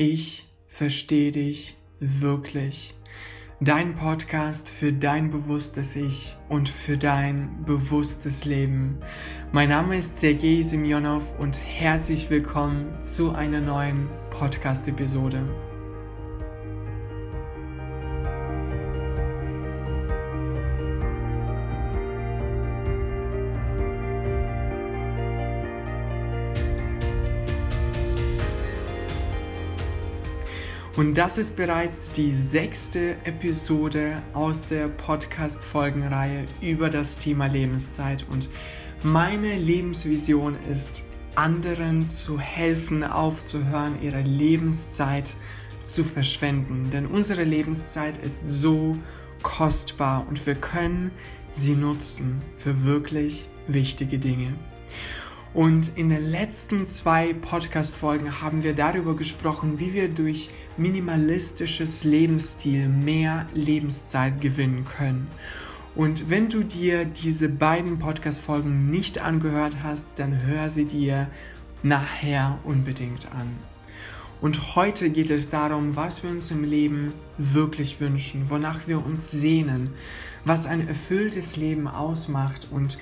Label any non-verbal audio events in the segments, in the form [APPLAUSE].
Ich verstehe dich wirklich. Dein Podcast für dein bewusstes Ich und für dein bewusstes Leben. Mein Name ist Sergei Semyonov und herzlich willkommen zu einer neuen Podcast-Episode. Und das ist bereits die sechste Episode aus der Podcast-Folgenreihe über das Thema Lebenszeit. Und meine Lebensvision ist, anderen zu helfen, aufzuhören, ihre Lebenszeit zu verschwenden. Denn unsere Lebenszeit ist so kostbar und wir können sie nutzen für wirklich wichtige Dinge. Und in den letzten zwei Podcast-Folgen haben wir darüber gesprochen, wie wir durch minimalistisches Lebensstil mehr Lebenszeit gewinnen können. Und wenn du dir diese beiden Podcast-Folgen nicht angehört hast, dann hör sie dir nachher unbedingt an. Und heute geht es darum, was wir uns im Leben wirklich wünschen, wonach wir uns sehnen, was ein erfülltes Leben ausmacht und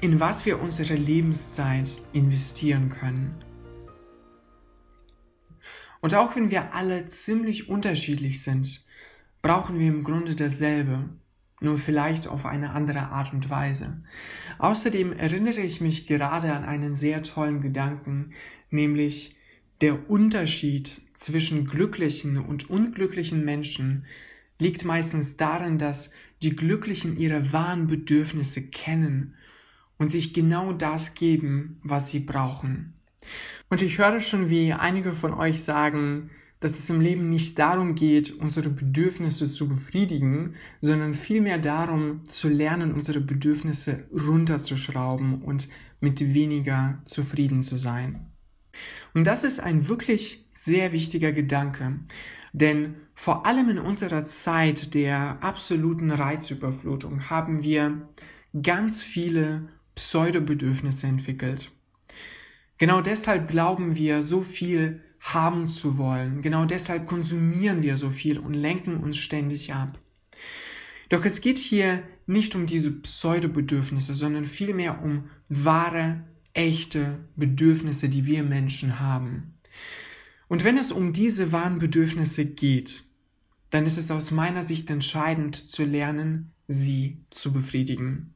in was wir unsere Lebenszeit investieren können. Und auch wenn wir alle ziemlich unterschiedlich sind, brauchen wir im Grunde dasselbe, nur vielleicht auf eine andere Art und Weise. Außerdem erinnere ich mich gerade an einen sehr tollen Gedanken, nämlich der Unterschied zwischen glücklichen und unglücklichen Menschen liegt meistens darin, dass die Glücklichen ihre wahren Bedürfnisse kennen und sich genau das geben, was sie brauchen. Und ich höre schon, wie einige von euch sagen, dass es im Leben nicht darum geht, unsere Bedürfnisse zu befriedigen, sondern vielmehr darum zu lernen, unsere Bedürfnisse runterzuschrauben und mit weniger zufrieden zu sein. Und das ist ein wirklich sehr wichtiger Gedanke, denn vor allem in unserer Zeit der absoluten Reizüberflutung haben wir ganz viele Pseudobedürfnisse entwickelt. Genau deshalb glauben wir, so viel haben zu wollen. Genau deshalb konsumieren wir so viel und lenken uns ständig ab. Doch es geht hier nicht um diese Pseudobedürfnisse, sondern vielmehr um wahre, echte Bedürfnisse, die wir Menschen haben. Und wenn es um diese wahren Bedürfnisse geht, dann ist es aus meiner Sicht entscheidend zu lernen, sie zu befriedigen.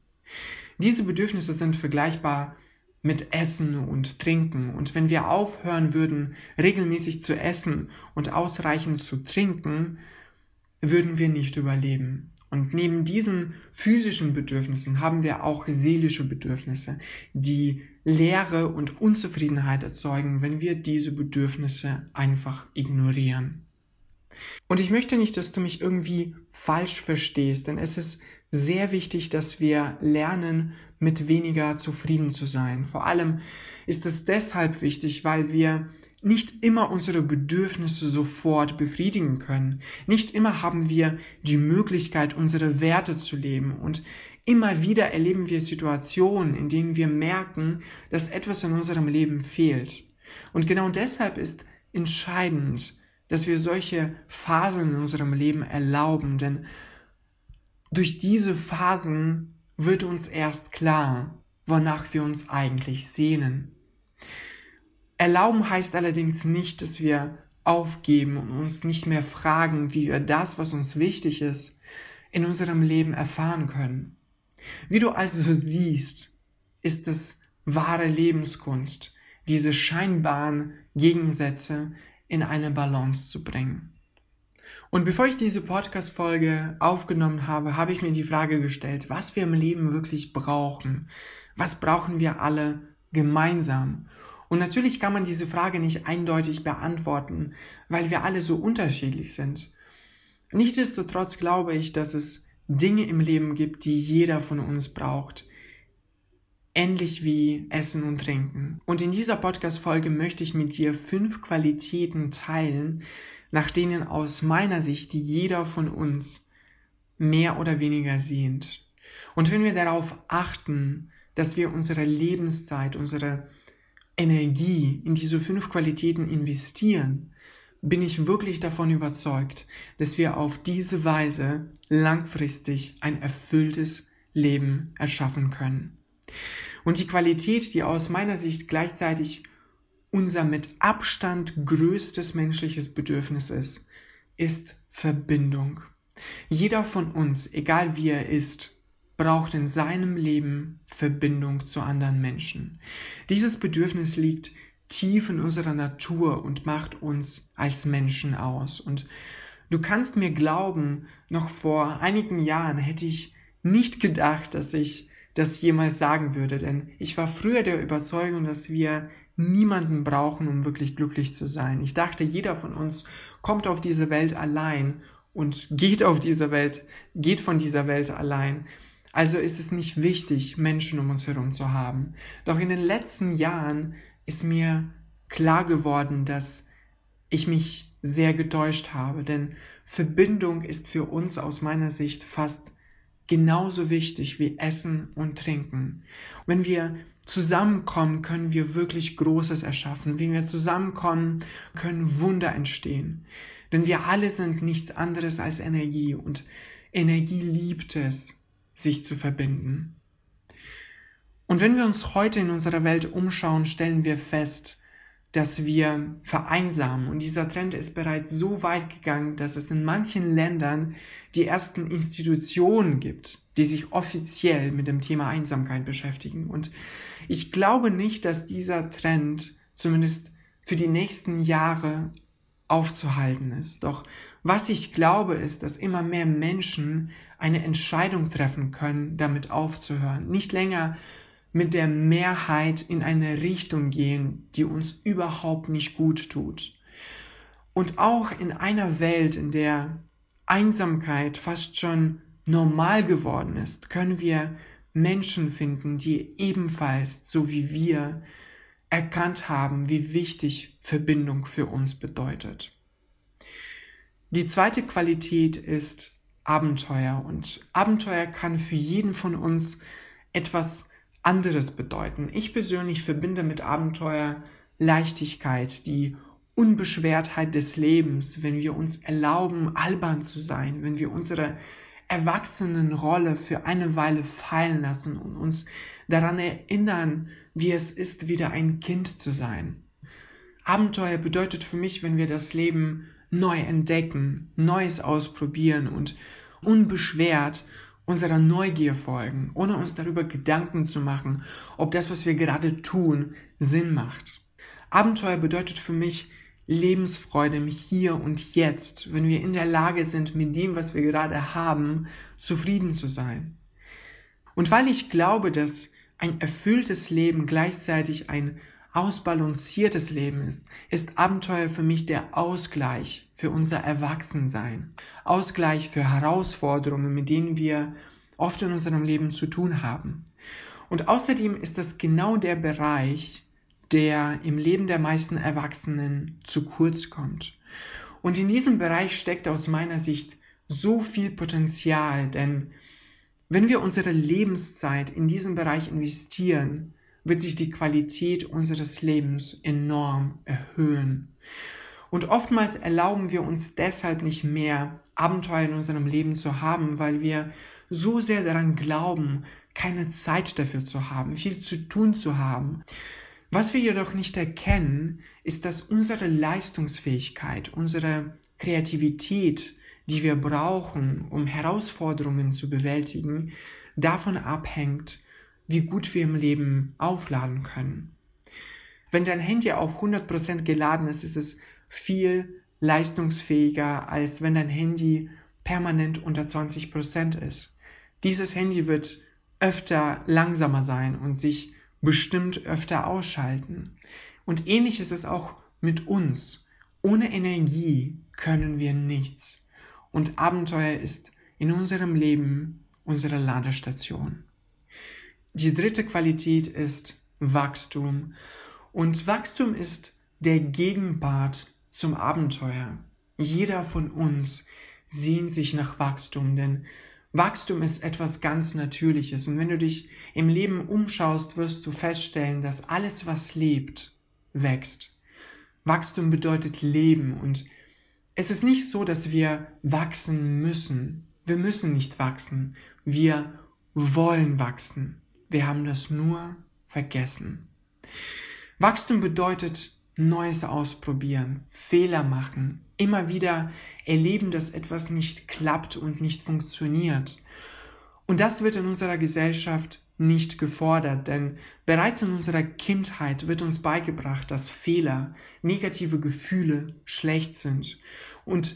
Diese Bedürfnisse sind vergleichbar mit Essen und Trinken. Und wenn wir aufhören würden, regelmäßig zu essen und ausreichend zu trinken, würden wir nicht überleben. Und neben diesen physischen Bedürfnissen haben wir auch seelische Bedürfnisse, die Leere und Unzufriedenheit erzeugen, wenn wir diese Bedürfnisse einfach ignorieren. Und ich möchte nicht, dass du mich irgendwie falsch verstehst, denn es ist sehr wichtig, dass wir lernen, mit weniger zufrieden zu sein. Vor allem ist es deshalb wichtig, weil wir nicht immer unsere Bedürfnisse sofort befriedigen können. Nicht immer haben wir die Möglichkeit, unsere Werte zu leben. Und immer wieder erleben wir Situationen, in denen wir merken, dass etwas in unserem Leben fehlt. Und genau deshalb ist entscheidend, dass wir solche Phasen in unserem Leben erlauben, denn durch diese Phasen wird uns erst klar, wonach wir uns eigentlich sehnen. Erlauben heißt allerdings nicht, dass wir aufgeben und uns nicht mehr fragen, wie wir das, was uns wichtig ist, in unserem Leben erfahren können. Wie du also siehst, ist es wahre Lebenskunst, diese scheinbaren Gegensätze in eine Balance zu bringen. Und bevor ich diese Podcast-Folge aufgenommen habe, habe ich mir die Frage gestellt, was wir im Leben wirklich brauchen. Was brauchen wir alle gemeinsam? Und natürlich kann man diese Frage nicht eindeutig beantworten, weil wir alle so unterschiedlich sind. Nichtsdestotrotz glaube ich, dass es Dinge im Leben gibt, die jeder von uns braucht, ähnlich wie Essen und Trinken. Und in dieser Podcast-Folge möchte ich mit dir fünf Qualitäten teilen, nach denen aus meiner Sicht jeder von uns mehr oder weniger sehnt. Und wenn wir darauf achten, dass wir unsere Lebenszeit, unsere Energie in diese fünf Qualitäten investieren, bin ich wirklich davon überzeugt, dass wir auf diese Weise langfristig ein erfülltes Leben erschaffen können. Und die Qualität, die aus meiner Sicht gleichzeitig unser mit Abstand größtes menschliches Bedürfnis ist, ist Verbindung. Jeder von uns, egal wie er ist, braucht in seinem Leben Verbindung zu anderen Menschen. Dieses Bedürfnis liegt tief in unserer Natur und macht uns als Menschen aus. Und du kannst mir glauben, noch vor einigen Jahren hätte ich nicht gedacht, dass ich das jemals sagen würde, denn ich war früher der Überzeugung, dass wir niemanden brauchen, um wirklich glücklich zu sein. Ich dachte, jeder von uns kommt auf diese Welt allein und geht auf diese Welt, geht von dieser Welt allein. Also ist es nicht wichtig, Menschen um uns herum zu haben. Doch in den letzten Jahren ist mir klar geworden, dass ich mich sehr getäuscht habe, denn Verbindung ist für uns aus meiner Sicht fast genauso wichtig wie Essen und Trinken. Wenn wir zusammenkommen, können wir wirklich Großes erschaffen. Wenn wir zusammenkommen, können Wunder entstehen. Denn wir alle sind nichts anderes als Energie und Energie liebt es, sich zu verbinden. Und wenn wir uns heute in unserer Welt umschauen, stellen wir fest, dass wir vereinsamen. Und dieser Trend ist bereits so weit gegangen, dass es in manchen Ländern die ersten Institutionen gibt, die sich offiziell mit dem Thema Einsamkeit beschäftigen. Und ich glaube nicht, dass dieser Trend zumindest für die nächsten Jahre aufzuhalten ist. Doch was ich glaube, ist, dass immer mehr Menschen eine Entscheidung treffen können, damit aufzuhören. Nicht länger mit der Mehrheit in eine Richtung gehen, die uns überhaupt nicht gut tut. Und auch in einer Welt, in der Einsamkeit fast schon normal geworden ist, können wir Menschen finden, die ebenfalls, so wie wir, erkannt haben, wie wichtig Verbindung für uns bedeutet. Die zweite Qualität ist Abenteuer und Abenteuer kann für jeden von uns etwas anderes bedeuten. Ich persönlich verbinde mit Abenteuer Leichtigkeit, die Unbeschwertheit des Lebens, wenn wir uns erlauben, albern zu sein, wenn wir unsere Erwachsenenrolle für eine Weile fallen lassen und uns daran erinnern, wie es ist, wieder ein Kind zu sein. Abenteuer bedeutet für mich, wenn wir das Leben neu entdecken, Neues ausprobieren und unbeschwert unserer Neugier folgen, ohne uns darüber Gedanken zu machen, ob das, was wir gerade tun, Sinn macht. Abenteuer bedeutet für mich Lebensfreude im Hier und Jetzt, wenn wir in der Lage sind, mit dem, was wir gerade haben, zufrieden zu sein. Und weil ich glaube, dass ein erfülltes Leben gleichzeitig ein ausbalanciertes Leben ist, ist Abenteuer für mich der Ausgleich für unser Erwachsensein. Ausgleich für Herausforderungen, mit denen wir oft in unserem Leben zu tun haben. Und außerdem ist das genau der Bereich, der im Leben der meisten Erwachsenen zu kurz kommt. Und in diesem Bereich steckt aus meiner Sicht so viel Potenzial, denn wenn wir unsere Lebenszeit in diesem Bereich investieren, wird sich die Qualität unseres Lebens enorm erhöhen. Und oftmals erlauben wir uns deshalb nicht mehr, Abenteuer in unserem Leben zu haben, weil wir so sehr daran glauben, keine Zeit dafür zu haben, viel zu tun zu haben. Was wir jedoch nicht erkennen, ist, dass unsere Leistungsfähigkeit, unsere Kreativität, die wir brauchen, um Herausforderungen zu bewältigen, davon abhängt, wie gut wir im Leben aufladen können. Wenn dein Handy auf 100% geladen ist, ist es viel leistungsfähiger, als wenn dein Handy permanent unter 20% ist. Dieses Handy wird öfter langsamer sein und sich bestimmt öfter ausschalten. Und ähnlich ist es auch mit uns. Ohne Energie können wir nichts. Und Abenteuer ist in unserem Leben unsere Ladestation. Die dritte Qualität ist Wachstum. Und Wachstum ist der Gegenpart zum Abenteuer. Jeder von uns sehnt sich nach Wachstum, denn Wachstum ist etwas ganz Natürliches. Und wenn du dich im Leben umschaust, wirst du feststellen, dass alles, was lebt, wächst. Wachstum bedeutet Leben und es ist nicht so, dass wir wachsen müssen. Wir müssen nicht wachsen. Wir wollen wachsen. Wir haben das nur vergessen. Wachstum bedeutet Neues ausprobieren, Fehler machen, immer wieder erleben, dass etwas nicht klappt und nicht funktioniert. Und das wird in unserer Gesellschaft nicht gefordert, denn bereits in unserer Kindheit wird uns beigebracht, dass Fehler, negative Gefühle schlecht sind. Und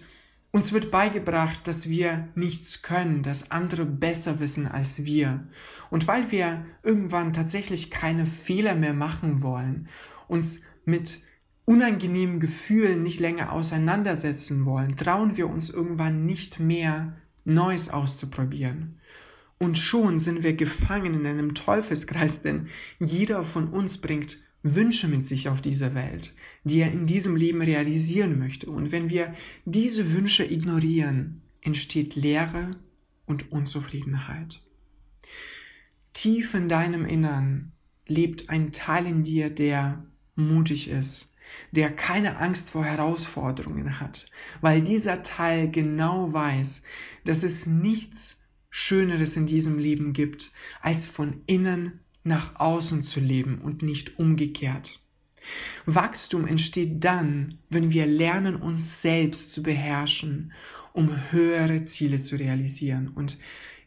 uns wird beigebracht, dass wir nichts können, dass andere besser wissen als wir. Und weil wir irgendwann tatsächlich keine Fehler mehr machen wollen, uns mit unangenehmen Gefühlen nicht länger auseinandersetzen wollen, trauen wir uns irgendwann nicht mehr Neues auszuprobieren. Und schon sind wir gefangen in einem Teufelskreis, denn jeder von uns bringt Wünsche mit sich auf dieser Welt, die er in diesem Leben realisieren möchte. Und wenn wir diese Wünsche ignorieren, entsteht Leere und Unzufriedenheit. Tief in deinem Innern lebt ein Teil in dir, der mutig ist, der keine Angst vor Herausforderungen hat, weil dieser Teil genau weiß, dass es nichts Schöneres in diesem Leben gibt, als von innen nach außen zu leben und nicht umgekehrt. Wachstum entsteht dann, wenn wir lernen, uns selbst zu beherrschen, um höhere Ziele zu realisieren. Und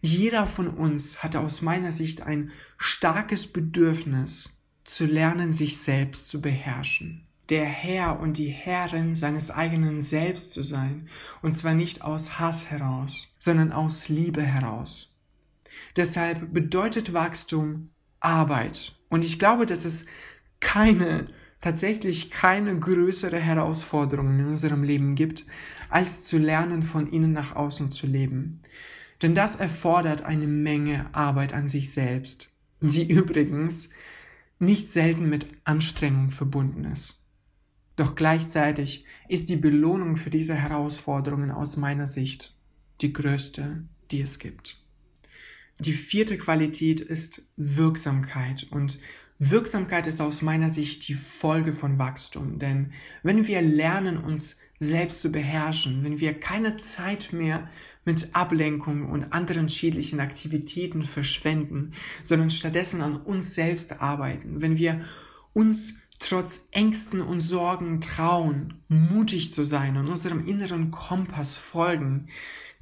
jeder von uns hat aus meiner Sicht ein starkes Bedürfnis zu lernen, sich selbst zu beherrschen der Herr und die Herrin seines eigenen Selbst zu sein, und zwar nicht aus Hass heraus, sondern aus Liebe heraus. Deshalb bedeutet Wachstum Arbeit. Und ich glaube, dass es keine, tatsächlich keine größere Herausforderung in unserem Leben gibt, als zu lernen, von innen nach außen zu leben. Denn das erfordert eine Menge Arbeit an sich selbst, die [LAUGHS] übrigens nicht selten mit Anstrengung verbunden ist. Doch gleichzeitig ist die Belohnung für diese Herausforderungen aus meiner Sicht die größte, die es gibt. Die vierte Qualität ist Wirksamkeit. Und Wirksamkeit ist aus meiner Sicht die Folge von Wachstum, denn wenn wir lernen, uns selbst zu beherrschen, wenn wir keine Zeit mehr mit Ablenkung und anderen schädlichen Aktivitäten verschwenden, sondern stattdessen an uns selbst arbeiten, wenn wir uns trotz Ängsten und Sorgen trauen, mutig zu sein und unserem inneren Kompass folgen,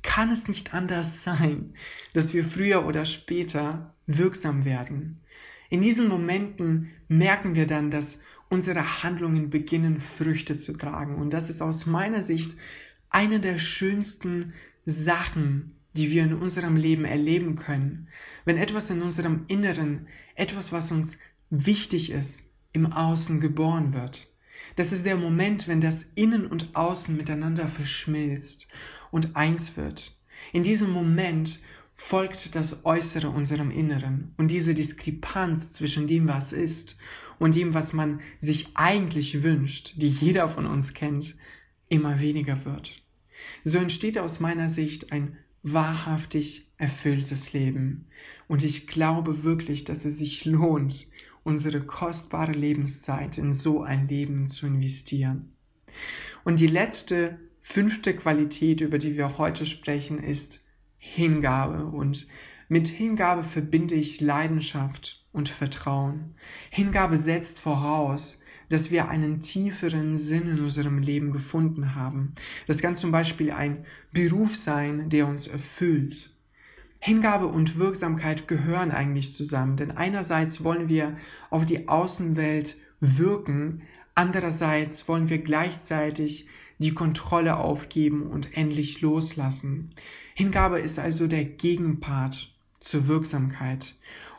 kann es nicht anders sein, dass wir früher oder später wirksam werden. In diesen Momenten merken wir dann, dass unsere Handlungen beginnen Früchte zu tragen. Und das ist aus meiner Sicht eine der schönsten Sachen, die wir in unserem Leben erleben können. Wenn etwas in unserem Inneren, etwas, was uns wichtig ist, im Außen geboren wird. Das ist der Moment, wenn das Innen und Außen miteinander verschmilzt und eins wird. In diesem Moment folgt das Äußere unserem Inneren und diese Diskrepanz zwischen dem, was ist und dem, was man sich eigentlich wünscht, die jeder von uns kennt, immer weniger wird. So entsteht aus meiner Sicht ein wahrhaftig erfülltes Leben. Und ich glaube wirklich, dass es sich lohnt, unsere kostbare Lebenszeit in so ein Leben zu investieren. Und die letzte, fünfte Qualität, über die wir heute sprechen, ist Hingabe. Und mit Hingabe verbinde ich Leidenschaft und Vertrauen. Hingabe setzt voraus, dass wir einen tieferen Sinn in unserem Leben gefunden haben. Das kann zum Beispiel ein Beruf sein, der uns erfüllt. Hingabe und Wirksamkeit gehören eigentlich zusammen, denn einerseits wollen wir auf die Außenwelt wirken, andererseits wollen wir gleichzeitig die Kontrolle aufgeben und endlich loslassen. Hingabe ist also der Gegenpart zur Wirksamkeit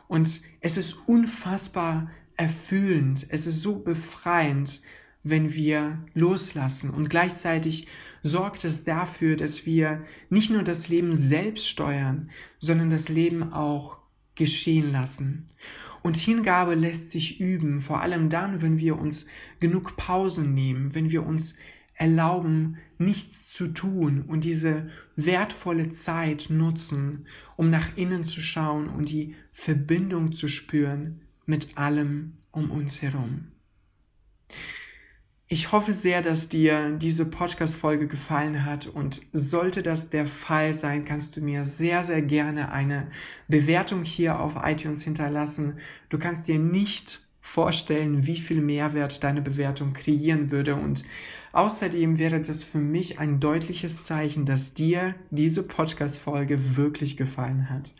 und es ist unfassbar erfüllend, es ist so befreiend, wenn wir loslassen. Und gleichzeitig sorgt es dafür, dass wir nicht nur das Leben selbst steuern, sondern das Leben auch geschehen lassen. Und Hingabe lässt sich üben, vor allem dann, wenn wir uns genug Pausen nehmen, wenn wir uns erlauben, nichts zu tun und diese wertvolle Zeit nutzen, um nach innen zu schauen und die Verbindung zu spüren mit allem um uns herum. Ich hoffe sehr, dass dir diese Podcast-Folge gefallen hat und sollte das der Fall sein, kannst du mir sehr, sehr gerne eine Bewertung hier auf iTunes hinterlassen. Du kannst dir nicht vorstellen, wie viel Mehrwert deine Bewertung kreieren würde und außerdem wäre das für mich ein deutliches Zeichen, dass dir diese Podcast-Folge wirklich gefallen hat.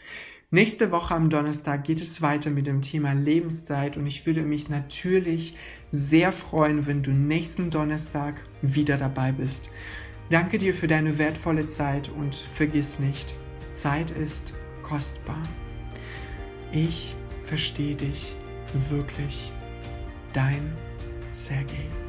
Nächste Woche am Donnerstag geht es weiter mit dem Thema Lebenszeit und ich würde mich natürlich sehr freuen, wenn du nächsten Donnerstag wieder dabei bist. Danke dir für deine wertvolle Zeit und vergiss nicht, Zeit ist kostbar. Ich verstehe dich wirklich. Dein Sergei.